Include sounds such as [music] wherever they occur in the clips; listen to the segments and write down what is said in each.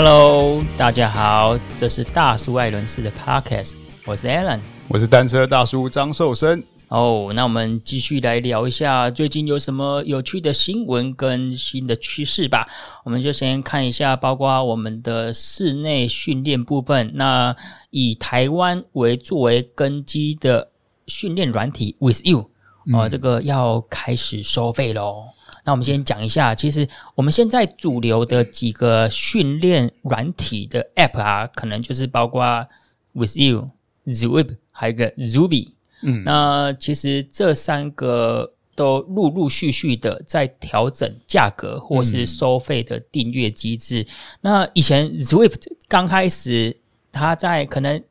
Hello，大家好，这是大叔艾伦斯的 Podcast，我是 Alan，我是单车大叔张寿生。哦，oh, 那我们继续来聊一下最近有什么有趣的新闻跟新的趋势吧。我们就先看一下，包括我们的室内训练部分。那以台湾为作为根基的训练软体 With You，哦，这个要开始收费喽。那我们先讲一下，其实我们现在主流的几个训练软体的 App 啊，可能就是包括 With You、Zwift，还有一个 Zubi。嗯，那其实这三个都陆陆续续的在调整价格或是收费的订阅机制。嗯、那以前 Zwift 刚开始，它在可能。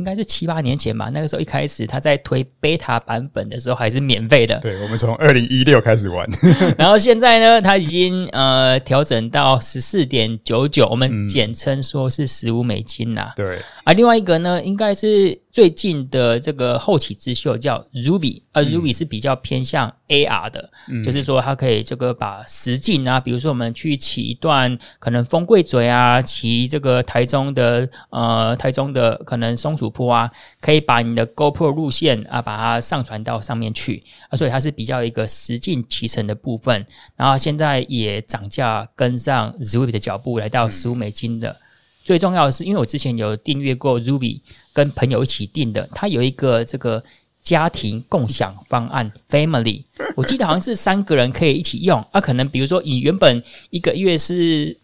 应该是七八年前吧，那个时候一开始他在推 beta 版本的时候还是免费的。对，我们从二零一六开始玩，[laughs] 然后现在呢，他已经呃调整到十四点九九，我们简称说是十五美金呐。对，啊，另外一个呢，应该是。最近的这个后起之秀叫 Ruby，而，Ruby 是比较偏向 AR 的，嗯、就是说它可以这个把实境啊，比如说我们去骑一段可能风柜嘴啊，骑这个台中的呃台中的可能松鼠坡啊，可以把你的 GoPro 路线啊把它上传到上面去啊，所以它是比较一个实境骑乘的部分，然后现在也涨价跟上 Zuby 的脚步，来到十五美金的。最重要的是，因为我之前有订阅过 Zuby，跟朋友一起订的，它有一个这个家庭共享方案 Family，我记得好像是三个人可以一起用。啊，可能比如说你原本一个月是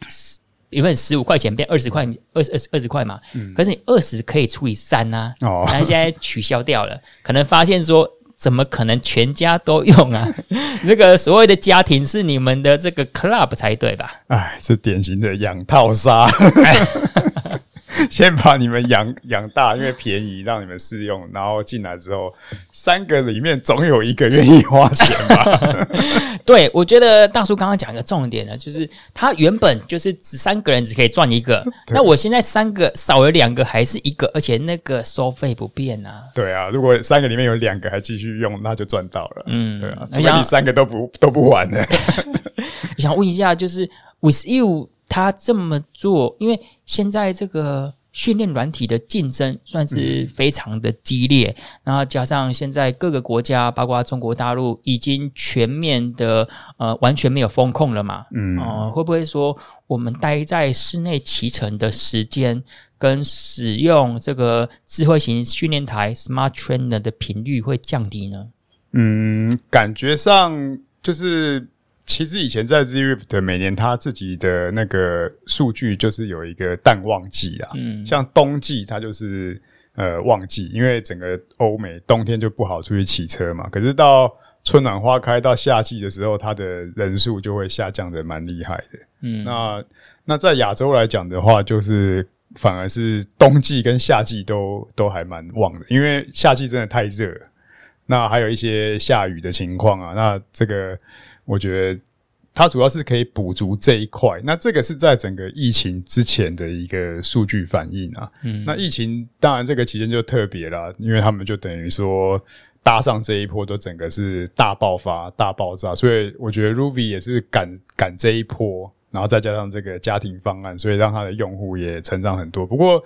原本十五块钱变二十块，二十二十二十块嘛，嗯、可是你二十可以除以三啊，哦，但现在取消掉了，可能发现说。怎么可能全家都用啊？[laughs] 这个所谓的家庭是你们的这个 club 才对吧？哎，是典型的养套杀。[laughs] [laughs] [laughs] 先把你们养养大，因为便宜，让你们试用，然后进来之后，三个里面总有一个愿意花钱吧？[laughs] 对，我觉得大叔刚刚讲一个重点呢，就是他原本就是只三个人只可以赚一个，[laughs] 那我现在三个少了两个还是一个，而且那个收费不变啊。对啊，如果三个里面有两个还继续用，那就赚到了。嗯，对啊，除非你三个都不都不玩呢。我想问一下，就是 With You。他这么做，因为现在这个训练软体的竞争算是非常的激烈，嗯、然后加上现在各个国家，包括中国大陆，已经全面的呃完全没有风控了嘛，嗯、呃，会不会说我们待在室内骑乘的时间跟使用这个智慧型训练台 Smart Trainer 的频率会降低呢？嗯，感觉上就是。其实以前在 Zrift 每年他自己的那个数据就是有一个淡旺季啊，嗯，像冬季它就是呃旺季，因为整个欧美冬天就不好出去骑车嘛。可是到春暖花开到夏季的时候，它的人数就会下降的蛮厉害的。嗯，那那在亚洲来讲的话，就是反而是冬季跟夏季都都还蛮旺的，因为夏季真的太热了，那还有一些下雨的情况啊，那这个。我觉得它主要是可以补足这一块。那这个是在整个疫情之前的一个数据反应啊。嗯，那疫情当然这个期间就特别啦，因为他们就等于说搭上这一波都整个是大爆发、大爆炸，所以我觉得 Ruby 也是赶赶这一波，然后再加上这个家庭方案，所以让它的用户也成长很多。不过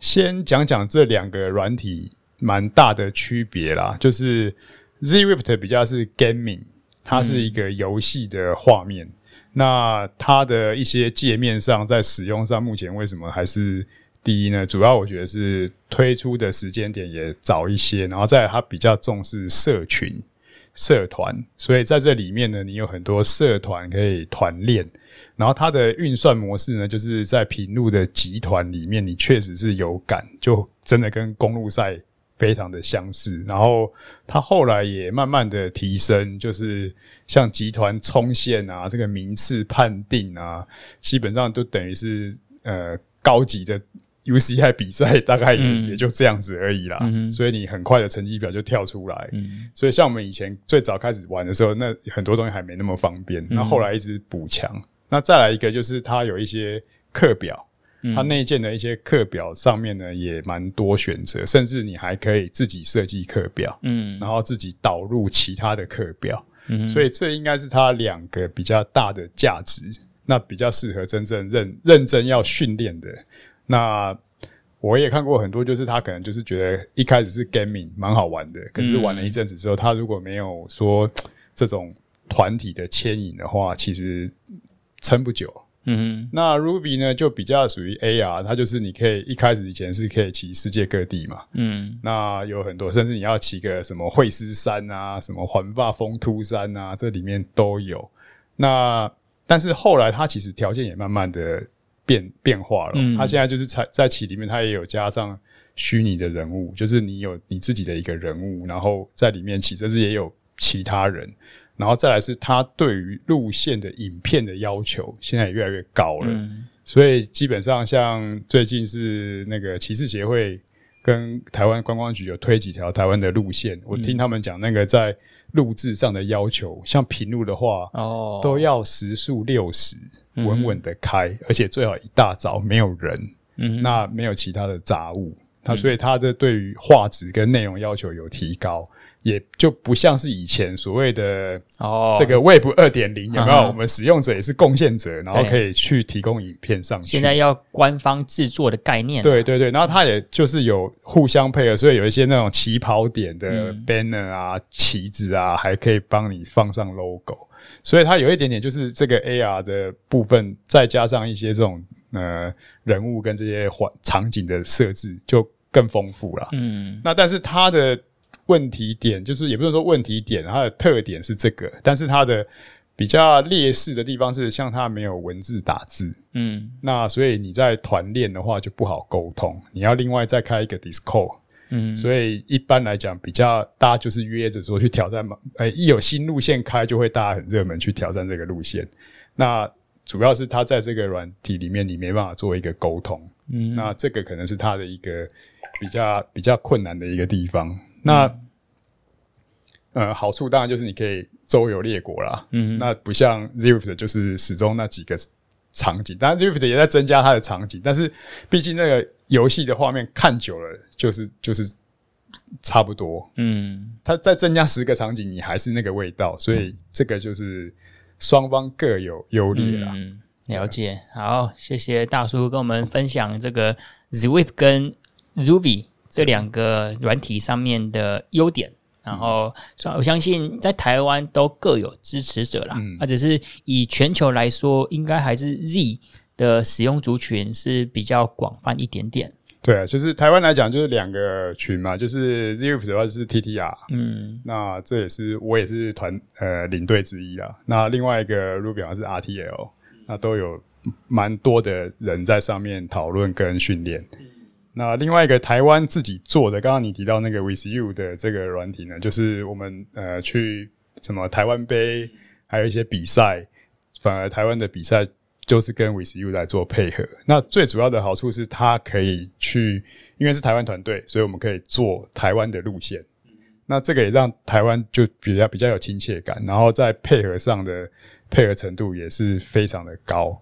先讲讲这两个软体蛮大的区别啦，就是 Z Rift 比较是 gaming。它是一个游戏的画面，那它的一些界面上，在使用上，目前为什么还是第一呢？主要我觉得是推出的时间点也早一些，然后再它比较重视社群、社团，所以在这里面呢，你有很多社团可以团练，然后它的运算模式呢，就是在平路的集团里面，你确实是有感，就真的跟公路赛。非常的相似，然后他后来也慢慢的提升，就是像集团冲线啊，这个名次判定啊，基本上都等于是呃高级的 UCI 比赛，大概也也就这样子而已啦。嗯、所以你很快的成绩表就跳出来。嗯、所以像我们以前最早开始玩的时候，那很多东西还没那么方便，那后来一直补强。那再来一个就是它有一些课表。它内建的一些课表上面呢，也蛮多选择，甚至你还可以自己设计课表，嗯，然后自己导入其他的课表，嗯，所以这应该是它两个比较大的价值。那比较适合真正认认真要训练的。那我也看过很多，就是他可能就是觉得一开始是 gaming 蛮好玩的，可是玩了一阵子之后，他如果没有说这种团体的牵引的话，其实撑不久。嗯，那 Ruby 呢就比较属于 AR，它就是你可以一开始以前是可以骑世界各地嘛。嗯，那有很多，甚至你要骑个什么惠斯山啊，什么环法风突山啊，这里面都有。那但是后来它其实条件也慢慢的变变化了。嗯，它现在就是在在骑里面，它也有加上虚拟的人物，就是你有你自己的一个人物，然后在里面骑，甚至也有其他人。然后再来是他对于路线的影片的要求，现在也越来越高了。嗯、所以基本上像最近是那个骑士协会跟台湾观光局有推几条台湾的路线，我听他们讲那个在路制上的要求，像平路的话，哦，都要时速六十，稳稳的开，而且最好一大早没有人，嗯，那没有其他的杂物。他所以他的对于画质跟内容要求有提高，也就不像是以前所谓的哦这个 Web 二点零有没有？我们使用者也是贡献者，然后可以去提供影片上去。现在要官方制作的概念，对对对，然后它也就是有互相配合，所以有一些那种起跑点的 banner 啊、旗子啊，还可以帮你放上 logo，所以它有一点点就是这个 AR 的部分，再加上一些这种呃人物跟这些环场景的设置就。更丰富了，嗯，那但是它的问题点就是，也不是说问题点，它的特点是这个，但是它的比较劣势的地方是，像它没有文字打字，嗯，那所以你在团练的话就不好沟通，你要另外再开一个 Discord，嗯，所以一般来讲，比较大家就是约着说去挑战嘛，哎，一有新路线开，就会大家很热门去挑战这个路线，那主要是它在这个软体里面，你没办法做一个沟通，嗯，那这个可能是它的一个。比较比较困难的一个地方，那、嗯、呃好处当然就是你可以周游列国啦。嗯，那不像 Zwift 就是始终那几个场景，当然 Zwift 也在增加它的场景，但是毕竟那个游戏的画面看久了就是就是差不多。嗯，它再增加十个场景，你还是那个味道，所以这个就是双方各有优劣啦。嗯，了解。好，谢谢大叔跟我们分享这个 Zwift 跟 Ruby 这两个软体上面的优点，然后我相信在台湾都各有支持者啦。嗯，或者是以全球来说，应该还是 Z 的使用族群是比较广泛一点点。对啊，就是台湾来讲，就是两个群嘛，就是 Zwift 的话是 TTR，嗯，那这也是我也是团呃领队之一啊。那另外一个 Ruby 好像是 RTL，那都有蛮多的人在上面讨论跟训练。那另外一个台湾自己做的，刚刚你提到那个 With You 的这个软体呢，就是我们呃去什么台湾杯，还有一些比赛，反而台湾的比赛就是跟 With You 来做配合。那最主要的好处是它可以去，因为是台湾团队，所以我们可以做台湾的路线。那这个也让台湾就比较比较有亲切感，然后在配合上的配合程度也是非常的高。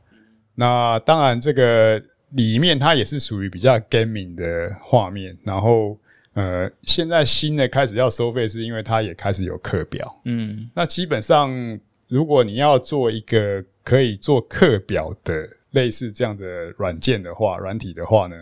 那当然这个。里面它也是属于比较 gaming 的画面，然后呃，现在新的开始要收费，是因为它也开始有课表。嗯，那基本上如果你要做一个可以做课表的类似这样的软件的话，软体的话呢，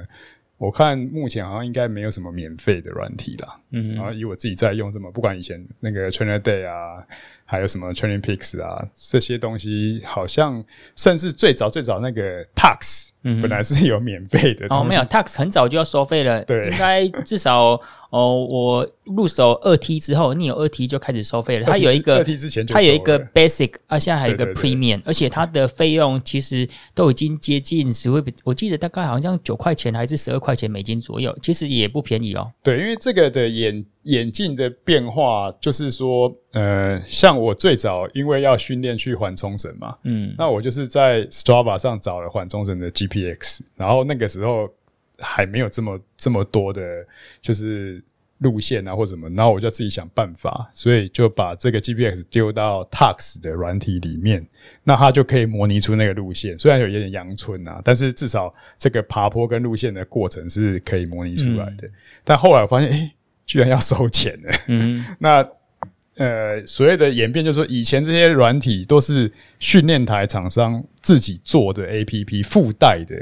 我看目前好像应该没有什么免费的软体啦。嗯，然后以我自己在用什么，不管以前那个 TrainerDay 啊。还有什么 TrainingPeaks 啊，这些东西好像甚至最早最早那个 Tux，嗯，本来是有免费的。哦，没有 Tux 很早就要收费了，对，应该至少 [laughs] 哦，我入手二 T 之后，你有二 T 就开始收费了。它有一个二 T 之前就它有一个 Basic，啊，现在还有一个 Premium，而且它的费用其实都已经接近十会，我记得大概好像九块钱还是十二块钱美金左右，其实也不便宜哦。对，因为这个的眼。眼镜的变化，就是说，呃，像我最早因为要训练去缓冲绳嘛，嗯，那我就是在 Strava 上找了缓冲绳的 GPX，然后那个时候还没有这么这么多的，就是路线啊或什么，然后我就自己想办法，所以就把这个 GPX 丢到 Tux 的软体里面，那它就可以模拟出那个路线，虽然有一点阳春啊，但是至少这个爬坡跟路线的过程是可以模拟出来的。嗯、但后来我发现，诶、欸居然要收钱呢？嗯，[laughs] 那呃，所谓的演变，就是说以前这些软体都是训练台厂商自己做的 APP 附带的。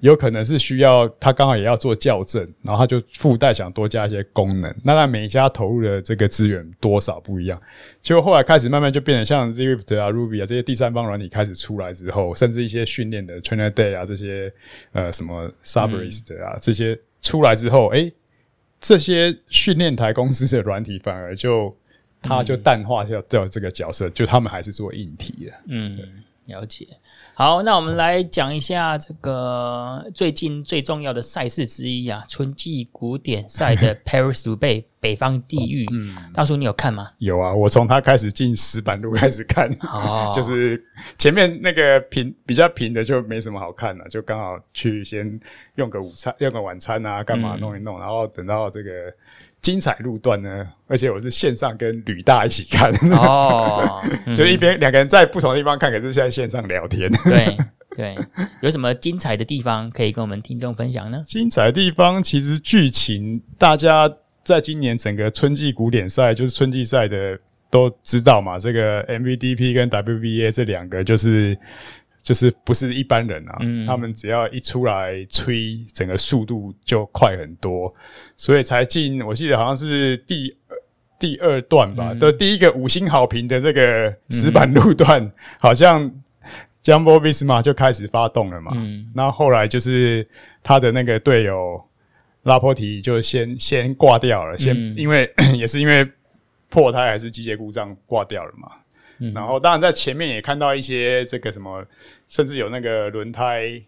有可能是需要他刚好也要做校正，然后他就附带想多加一些功能。那他每一家投入的这个资源多少不一样，结果后来开始慢慢就变成像 Zwift 啊、Ruby 啊这些第三方软体开始出来之后，甚至一些训练的 Trainer Day 啊这些呃什么 Subrist 啊、嗯、这些出来之后，诶、欸，这些训练台公司的软体反而就他就淡化掉掉这个角色，就他们还是做硬体的。嗯，了解。好，那我们来讲一下这个最近最重要的赛事之一啊，春季古典赛的 [laughs] Paris-Roubaix 北方地狱。嗯，大叔你有看吗？有啊，我从他开始进石板路开始看，哦，[laughs] 就是前面那个平比较平的就没什么好看了，就刚好去先用个午餐，用个晚餐啊，干嘛弄一弄，嗯，然后等到这个。精彩路段呢，而且我是线上跟吕大一起看哦，[laughs] 就一边两个人在不同的地方看，可是现在线上聊天。对对，有什么精彩的地方可以跟我们听众分享呢？精彩的地方其实剧情，大家在今年整个春季古典赛，就是春季赛的都知道嘛，这个 MVDP 跟 WBA 这两个就是。就是不是一般人啊，嗯，他们只要一出来吹，整个速度就快很多，所以才进。我记得好像是第第二段吧，的、嗯、第一个五星好评的这个石板路段，嗯、好像 Jumbo Visma 就开始发动了嘛。嗯，那后来就是他的那个队友拉波提就先先挂掉了，先、嗯、因为 [clears throat] 也是因为破胎还是机械故障挂掉了嘛。嗯、然后，当然在前面也看到一些这个什么，甚至有那个轮胎，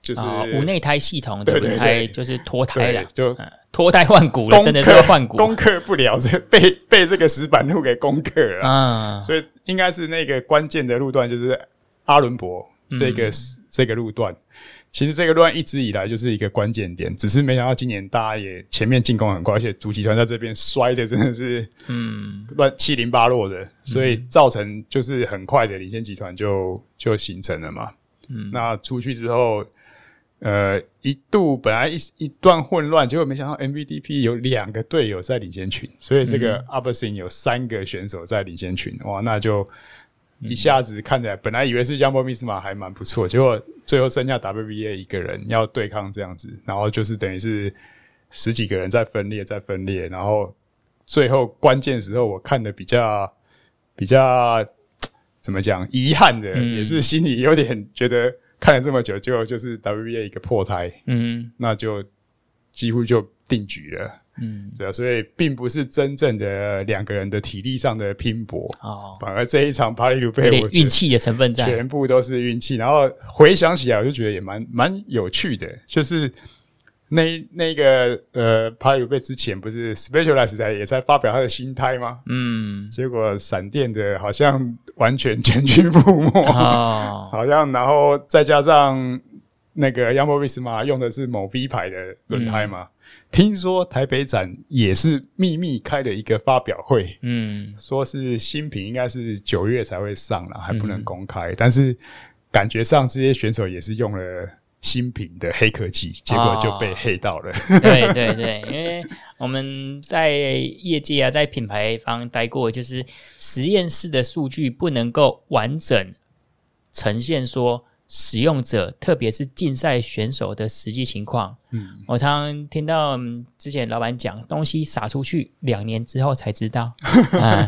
就是、哦、无内胎系统的轮胎就是脱胎了，就脱胎换骨了，真的是换骨，攻克不了，这 [laughs] 被被这个石板路给攻克了。啊！所以应该是那个关键的路段，就是阿伦博这个、嗯、这个路段。其实这个段一直以来就是一个关键点，只是没想到今年大家也前面进攻很快，而且主集团在这边摔的真的是嗯乱七零八落的，所以造成就是很快的领先集团就就形成了嘛。嗯，那出去之后，呃，一度本来一一段混乱，结果没想到 MVDP 有两个队友在领先群，所以这个 Aberystwyth 有三个选手在领先群，哇，那就。一下子看起来，本来以为是 Jumbo Visma 还蛮不错，结果最后剩下 WBA 一个人要对抗这样子，然后就是等于是十几个人在分裂，在分裂，然后最后关键时候我看的比较比较怎么讲遗憾的，嗯，也是心里有点觉得看了这么久，就就是 WBA 一个破胎，嗯，那就几乎就定局了。嗯，对啊，所以并不是真正的两个人的体力上的拼搏哦，反而这一场巴黎鲁贝，我运气的成分在，全部都是运气。然后回想起来，我就觉得也蛮蛮有趣的，就是那那个呃，巴黎鲁贝之前不是 Specialized 在也在发表他的心态吗？嗯，结果闪电的好像完全 [laughs] 全军覆没，哦，[laughs] 好像然后再加上那个 Jumbo Visma 用的是某 V 牌的轮胎嘛。嗯听说台北展也是秘密开了一个发表会，嗯，说是新品应该是九月才会上了，还不能公开，嗯。但是感觉上这些选手也是用了新品的黑科技，结果就被黑到了。哦、对对对，因为我们在业界啊，在品牌方待过，就是实验室的数据不能够完整呈现说。使用者，特别是竞赛选手的实际情况，嗯，我常常听到之前老板讲，东西撒出去两年之后才知道，[laughs] 啊，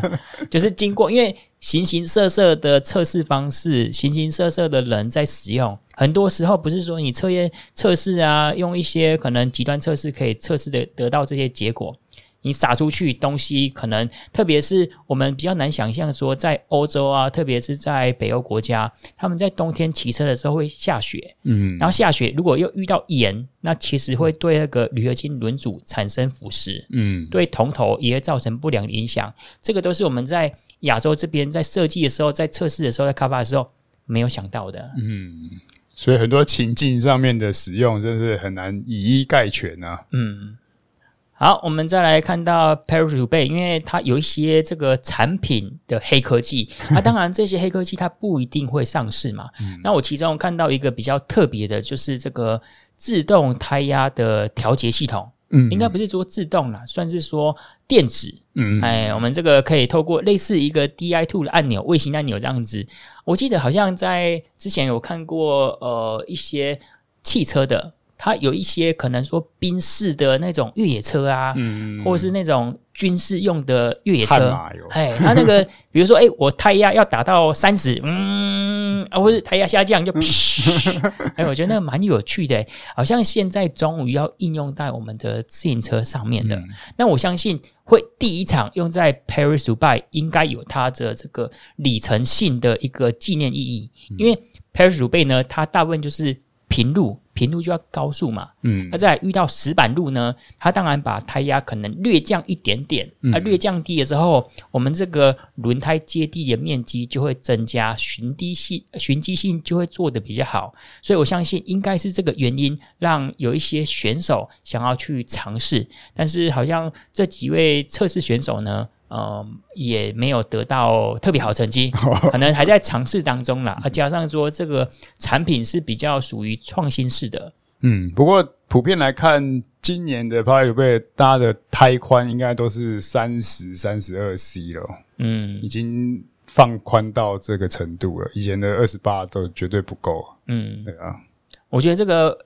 就是经过，因为形形色色的测试方式，形形色色的人在使用，很多时候不是说你测验测试啊，用一些可能极端测试可以测试的得到这些结果。你撒出去东西，可能特别是我们比较难想象，说在欧洲啊，特别是在北欧国家，他们在冬天骑车的时候会下雪，嗯，然后下雪如果又遇到盐，那其实会对那个铝合金轮组产生腐蚀，嗯，对铜头也会造成不良影响。这个都是我们在亚洲这边在设计的时候，在测试的时候，在开发的时候没有想到的，嗯，所以很多情境上面的使用，真是很难以一概全啊，嗯。好，我们再来看到 Paris-Roubaix，因为它有一些这个产品的黑科技。那、[laughs] 啊、当然，这些黑科技它不一定会上市嘛。嗯、那我其中看到一个比较特别的，就是这个自动胎压的调节系统。嗯，应该不是说自动啦，算是说电子。嗯，哎，我们这个可以透过类似一个 Di Two 的按钮，卫星按钮这样子。我记得好像在之前有看过，呃，一些汽车的。它有一些可能说宾士的那种越野车啊，嗯，或者是那种军事用的越野车，哎，它那个 [laughs] 比如说，哎，我胎压要达到三十，嗯，啊，或是胎压下降就，[laughs] 哎，我觉得那个蛮有趣的，好像现在终于要应用在我们的自行车上面的。那我相信会第一场用在 Paris Dubai 应该有它的这个里程性的一个纪念意义，因为 Paris Dubai 呢，它大部分就是平路。平路就要高速嘛，嗯，那在遇到石板路呢，它当然把胎压可能略降一点点，啊，略降低的时候，我们这个轮胎接地的面积就会增加，循低性、循迹性就会做得比较好，所以我相信应该是这个原因，让有一些选手想要去尝试，但是好像这几位测试选手呢。呃，也没有得到特别好成绩，[laughs] 可能还在尝试当中啦。啊，加上说这个产品是比较属于创新式的。嗯，不过普遍来看，今年的 Paris Roubaix 搭的胎宽应该都是三十三十二 C 了。嗯，已经放宽到这个程度了。以前的二十八都绝对不够。嗯，对啊。我觉得这个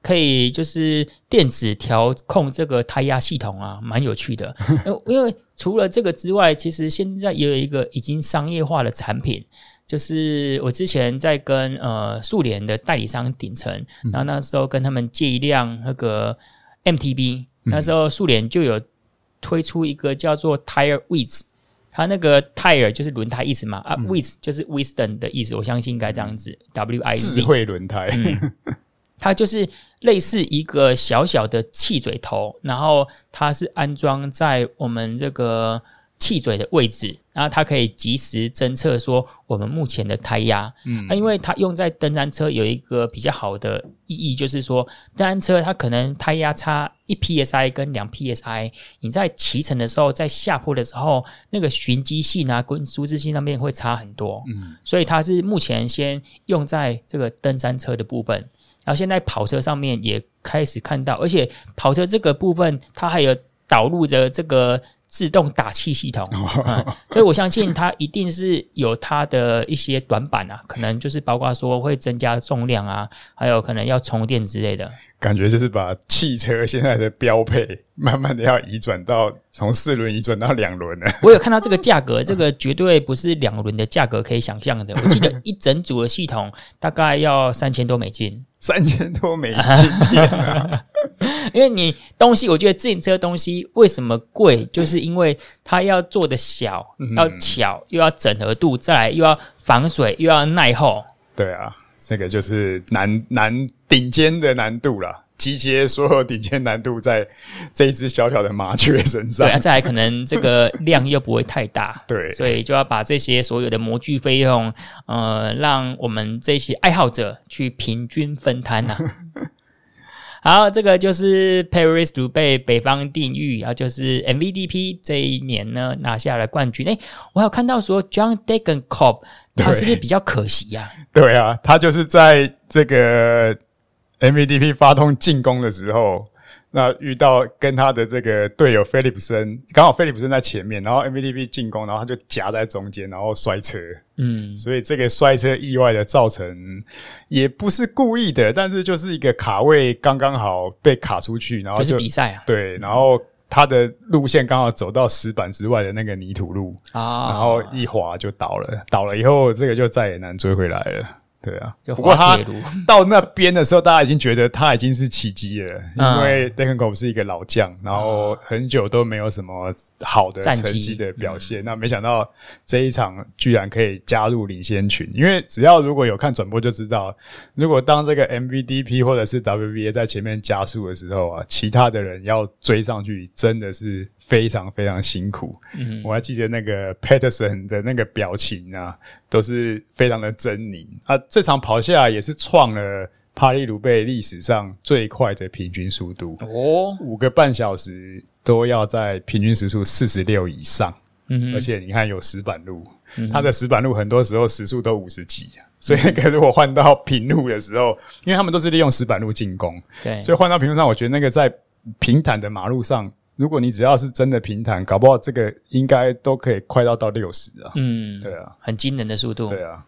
可以就是电子调控这个胎压系统啊，蛮有趣的。[laughs] 因为除了这个之外，其实现在也有一个已经商业化的产品，就是我之前在跟呃速联的代理商顶层，然后那时候跟他们借一辆那个 MTB，那时候速联就有推出一个叫做 Tire Wiz，它那个 Tire 就是轮胎意思嘛，啊，wis 就是 Wisdom 的意思，我相信应该这样子，W I Z 智慧轮胎。嗯。它就是类似一个小小的气嘴头，然后它是安装在我们这个气嘴的位置，然后它可以及时侦测说我们目前的胎压。嗯，那因为它用在登山车有一个比较好的意义，就是说登山车它可能胎压差一 psi 跟两 psi，你在骑乘的时候，在下坡的时候，那个循迹性啊跟舒适性上面会差很多。嗯，所以它是目前先用在这个登山车的部分。然后现在跑车上面也开始看到，而且跑车这个部分它还有导入着这个自动打气系统，嗯，所以我相信它一定是有它的一些短板啊，可能就是包括说会增加重量啊，还有可能要充电之类的。感觉就是把汽车现在的标配，慢慢的要移转到从四轮移转到两轮了。[laughs] 我有看到这个价格，这个绝对不是两轮的价格可以想象的。[laughs] 我记得一整组的系统大概要三千多美金，三千多美金。[laughs] [laughs] 因为你东西，我觉得自行车东西为什么贵，[laughs] 就是因为它要做的小，要巧，又要整合度，再来又要防水，又要耐候。对啊。这个就是难难顶尖的难度了，集结所有顶尖难度在这一只小小的麻雀身上。对啊，再来可能这个量又不会太大，[laughs] 对，所以就要把这些所有的模具费用，呃，让我们这些爱好者去平均分摊呐、啊。好，这个就是 Paris Roubaix 北方定域，然后就是 MVDP 这一年呢拿下了冠军。诶，我有看到说 John Degenkolb 他是不是比较可惜呀、啊？对啊，他就是在这个 MVDP 发动进攻的时候。那遇到跟他的这个队友菲利普森，刚好菲利普森在前面，然后 MVDP 进攻，然后他就夹在中间，然后摔车。嗯，所以这个摔车意外的造成，也不是故意的，但是就是一个卡位刚刚好被卡出去，然后就，就是比赛啊。对，然后他的路线刚好走到石板之外的那个泥土路啊，然后一滑就倒了，倒了以后这个就再也难追回来了。对啊，不过他 [laughs] 到那边的时候，大家已经觉得他已经是奇迹了，因为 Degenkolb 是一个老将，然后很久都没有什么好的成绩的表现。那没想到这一场居然可以加入领先群，因为只要如果有看转播就知道，如果当这个 MVDP 或者是 WBA 在前面加速的时候啊，其他的人要追上去真的是非常非常辛苦。嗯，我还记得那个 Peterson 的那个表情啊，都是非常的狰狞。啊。这场跑下来也是创了帕利鲁贝历史上最快的平均速度。哦，五个半小时都要在平均时速四十六以上，嗯，而且你看有石板路，它的石板路很多时候时速都五十几，所以那个如果换到平路的时候，因为他们都是利用石板路进攻，对，所以换到平路上，我觉得那个在平坦的马路上，如果你只要是真的平坦，搞不好这个应该都可以快到到六十啊。嗯，对啊，很惊人的速度。对啊。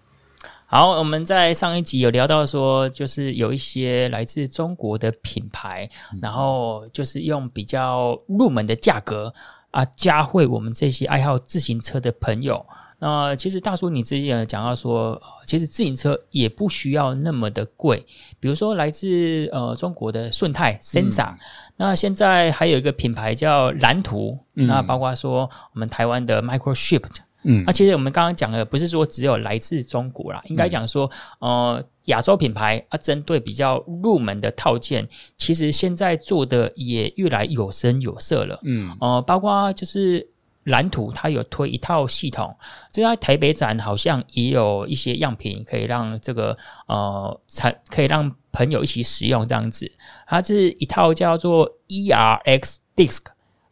好，我们在上一集有聊到说，就是有一些来自中国的品牌，嗯、然后就是用比较入门的价格啊，加惠我们这些爱好自行车的朋友。那其实大叔你之前有讲到说，其实自行车也不需要那么的贵，比如说来自呃中国的顺泰 Senza，、嗯、那现在还有一个品牌叫蓝图，嗯、那包括说我们台湾的 Microship。嗯，那、啊、其实我们刚刚讲的不是说只有来自中国啦，应该讲说，呃，亚洲品牌啊，针对比较入门的套件，其实现在做的也越来有声有色了。嗯，呃，包括就是蓝图，它有推一套系统，这在台北展好像也有一些样品可以让这个呃，产可以让朋友一起使用这样子。它是一套叫做 ERX Disk。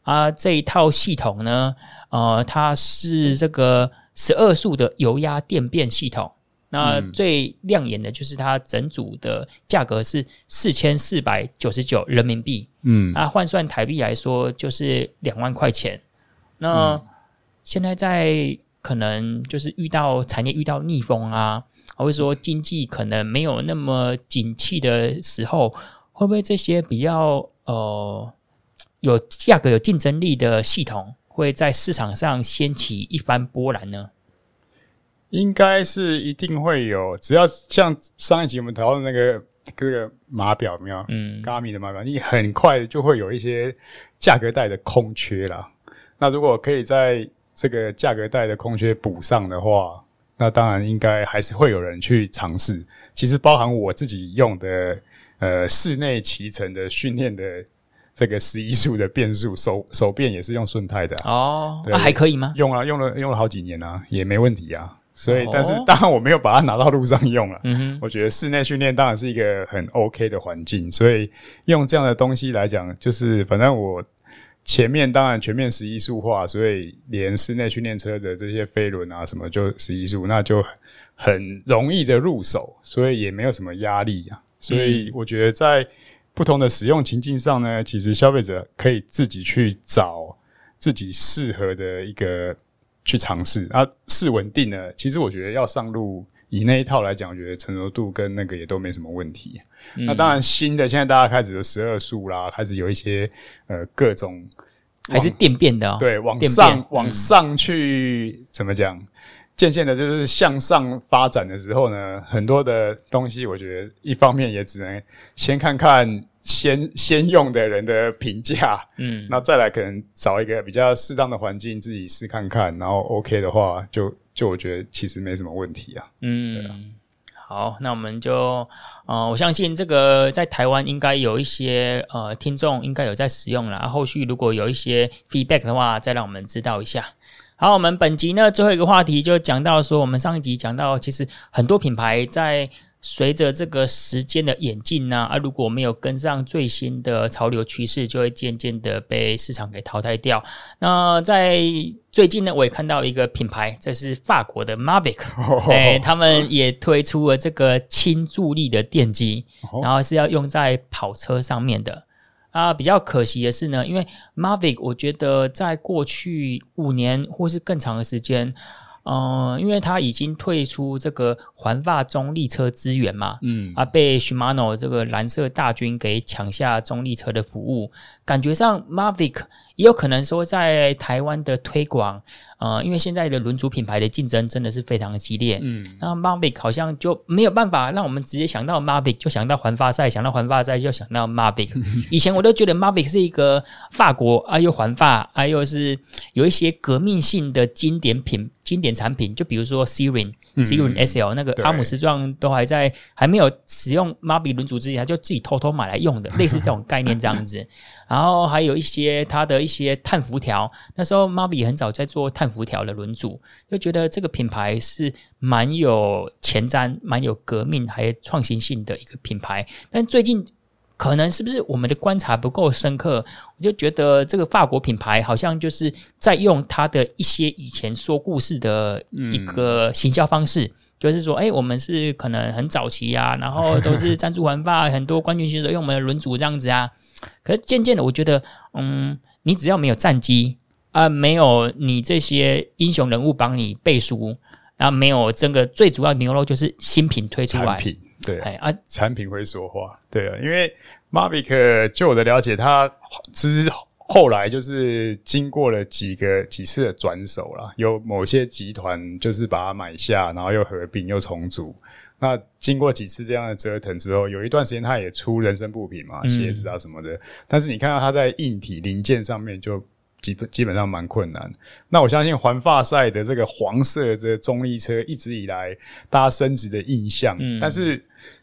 啊，这一套系统呢，呃，它是这个十二速的油压电变系统。那最亮眼的就是它整组的价格是四千四百九十九人民币。嗯，那换算台币来说就是两万块钱。那现在在可能就是遇到产业遇到逆风啊，或者说经济可能没有那么景气的时候，会不会这些比较呃？有价格有竞争力的系统会在市场上掀起一番波澜呢？应该是一定会有，只要像上一集我们讨论那个这个码表有没有？嗯，Garmin 的码表，你很快就会有一些价格带的空缺啦。那如果可以在这个价格带的空缺补上的话，那当然应该还是会有人去尝试。其实包含我自己用的呃室内骑乘的训练的。这个十一速的变速手手变也是用顺泰的哦，那还可以吗？用了用了用了好几年啊，也没问题啊。所以，但是当然我没有把它拿到路上用了。嗯哼，我觉得室内训练当然是一个很 OK 的环境，所以用这样的东西来讲，就是反正我前面当然全面十一速化，所以连室内训练车的这些飞轮啊什么就十一速，那就很容易的入手，所以也没有什么压力啊。所以我觉得在。不同的使用情境上呢，其实消费者可以自己去找自己适合的一个去尝试啊，试稳定呢，其实我觉得要上路以那一套来讲，我觉得成熟度跟那个也都没什么问题。嗯、那当然新的现在大家开始有十二速啦，开始有一些呃各种还是电变的哦，对，往上往上去、嗯、怎么讲？渐渐的，就是向上发展的时候呢，很多的东西，我觉得一方面也只能先看看先 [laughs] 先用的人的评价，嗯，那再来可能找一个比较适当的环境自己试看看，然后 OK 的话就，就就我觉得其实没什么问题啊。嗯，啊、好，那我们就呃，我相信这个在台湾应该有一些呃听众应该有在使用了，后续如果有一些 feedback 的话，再让我们知道一下。好，我们本集呢最后一个话题就讲到说，我们上一集讲到，其实很多品牌在随着这个时间的演进呢，啊，如果没有跟上最新的潮流趋势，就会渐渐的被市场给淘汰掉。那在最近呢，我也看到一个品牌，这是法国的 Mavic，哎，他们也推出了这个轻助力的电机，然后是要用在跑车上面的。啊，比较可惜的是呢，因为 Mavic，我觉得在过去五年或是更长的时间。嗯、呃，因为它已经退出这个环法中立车资源嘛，嗯，啊，被 Shimano 这个蓝色大军给抢下中立车的服务，感觉上 Mavic 也有可能说在台湾的推广，呃，因为现在的轮组品牌的竞争真的是非常的激烈，嗯，那 Mavic 好像就没有办法让我们直接想到 Mavic 就想到环发赛，想到环发赛就想到 Mavic。[laughs] 以前我都觉得 Mavic 是一个法国啊，又环发啊，又是有一些革命性的经典品。经典产品，就比如说 Siren、嗯、Siren SL 那个阿姆斯壮都还在还没有使用 Mavic 轮组之前，他就自己偷偷买来用的，类似这种概念这样子。[laughs] 然后还有一些它的一些碳辐条，那时候 m a v i 很早在做碳辐条的轮组，就觉得这个品牌是蛮有前瞻、蛮有革命还有创新性的一个品牌。但最近可能是不是我们的观察不够深刻？我就觉得这个法国品牌好像就是在用它的一些以前说故事的一个行销方式，嗯、就是说，哎，我们是可能很早期啊，[laughs] 然后都是赞助环法，很多冠军选手用我们的轮组这样子啊。可是渐渐的，我觉得，嗯，你只要没有战绩啊、呃，没有你这些英雄人物帮你背书。然后没有这个最主要牛肉就是新品推出来，对，产品会说话，对啊，因为 Mavic 就我的了解，它之后来就是经过了几个几次的转手啦，有某些集团就是把它买下，然后又合并又重组。那经过几次这样的折腾之后，有一段时间它也出人身部品嘛，鞋子啊什么的，嗯、但是你看到它在硬体零件上面就。基本基本上蛮困难。那我相信环法赛的这个黄色的中立车一直以来大家升值的印象，嗯，但是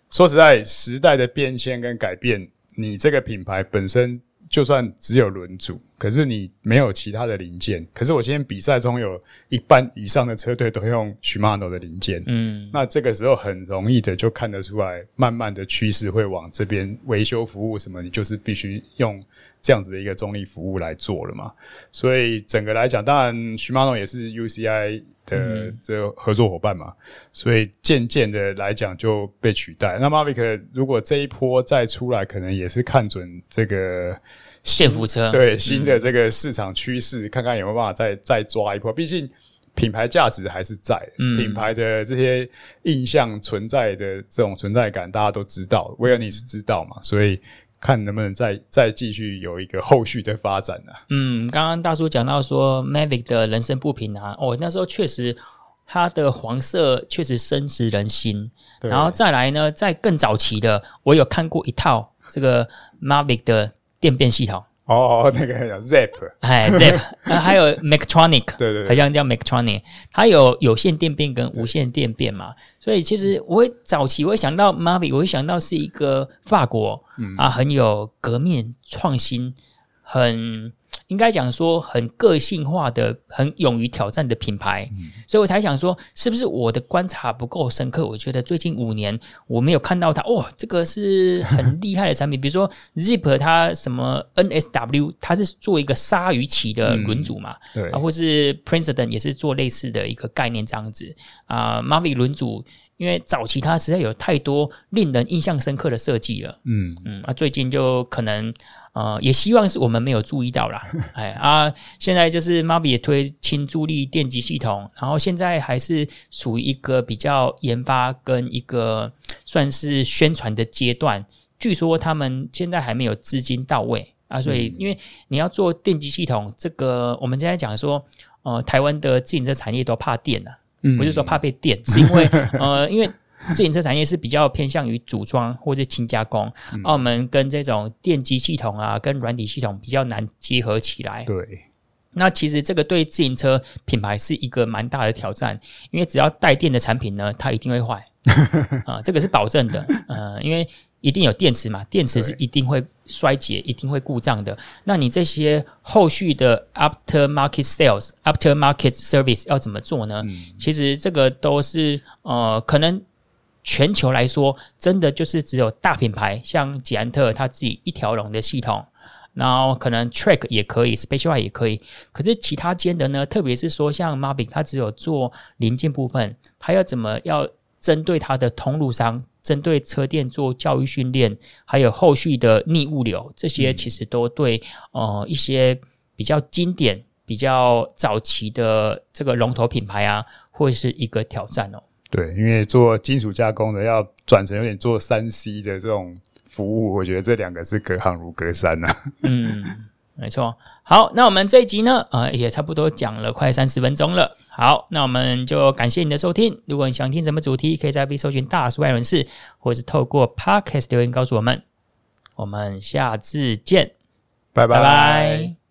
说实在，时代的变迁跟改变，你这个品牌本身。就算只有轮组，可是你没有其他的零件。可是我今天比赛中有一半以上的车队都用 Shimano 的零件，嗯，那这个时候很容易的就看得出来，慢慢的趋势会往这边维修服务什么，你就是必须用这样子的一个中立服务来做了嘛。所以整个来讲，当然 Shimano 也是 UCI 的这个合作伙伴嘛，所以渐渐的来讲就被取代。那 Mavic 如果这一波再出来，可能也是看准这个电辅车对新的这个市场趋势，嗯、看看有没有办法再再抓一波。毕竟品牌价值还是在，嗯、品牌的这些印象存在的这种存在感，大家都知道，威尔你是知道嘛，所以。看能不能再再继续有一个后续的发展呢、啊？嗯，刚刚大叔讲到说 Mavic 的人生不平啊，哦，那时候确实它的黄色确实深植人心。然后再来呢，在更早期的，我有看过一套这个 Mavic 的电变系统。哦，那个叫 Zep，哎，Zep，[laughs] 还有 Mechatronic，对，对对，好像叫 Mechatronic，它有有线电变跟无线电变嘛，所以其实我会早期我会想到 Mavic，我会想到是一个法国，嗯啊，很有革命创新，很。应该讲说很个性化的、很勇于挑战的品牌，嗯、所以我才想说，是不是我的观察不够深刻？我觉得最近五年我没有看到它，哦，这个是很厉害的产品。[laughs] 比如说 Zip，它什么 NSW，它是做一个鲨鱼鳍的轮组嘛，嗯、对，啊，或是 Princeton 也是做类似的一个概念这样子啊。Mavic 轮组，因为早期它实在有太多令人印象深刻的设计了，嗯嗯，啊，最近就可能。呃，也希望是我们没有注意到啦。哎啊，现在就是 Mavic 也推轻助力电机系统，然后现在还是属于一个比较研发跟一个算是宣传的阶段。据说他们现在还没有资金到位啊，所以因为你要做电机系统，这个我们现在讲说，呃，台湾的自行车产业都怕电啊，不是说怕被电，是因为呃，因为。自行车产业是比较偏向于组装或者轻加工，澳门、嗯、跟这种电机系统啊，跟软体系统比较难结合起来。对，那其实这个对自行车品牌是一个蛮大的挑战，因为只要带电的产品呢，它一定会坏 [laughs] 啊，这个是保证的。呃，因为一定有电池嘛，电池是一定会衰竭、一定会故障的。那你这些后续的 after market sales、after market service 要怎么做呢？嗯、其实这个都是呃，可能。全球来说，真的就是只有大品牌，像捷安特它自己一条龙的系统，然后可能 Track 也可以，Specialized 也可以。可是其他间的呢，特别是说像 Mavic，它只有做零件部分，它要怎么要针对它的通路商，针对车店做教育训练，还有后续的逆物流，这些其实都对呃一些比较经典、比较早期的这个龙头品牌啊，会是一个挑战哦。对，因为做金属加工的要转成有点做三 C 的这种服务，我觉得这两个是隔行如隔山呐、啊。[laughs] 嗯，没错。好，那我们这一集呢，呃，也差不多讲了快三十分钟了。好，那我们就感谢你的收听。如果你想听什么主题，可以在 FB 搜寻大叔爱人士，或是透过 Podcast 留言告诉我们。我们下次见，拜拜。拜拜。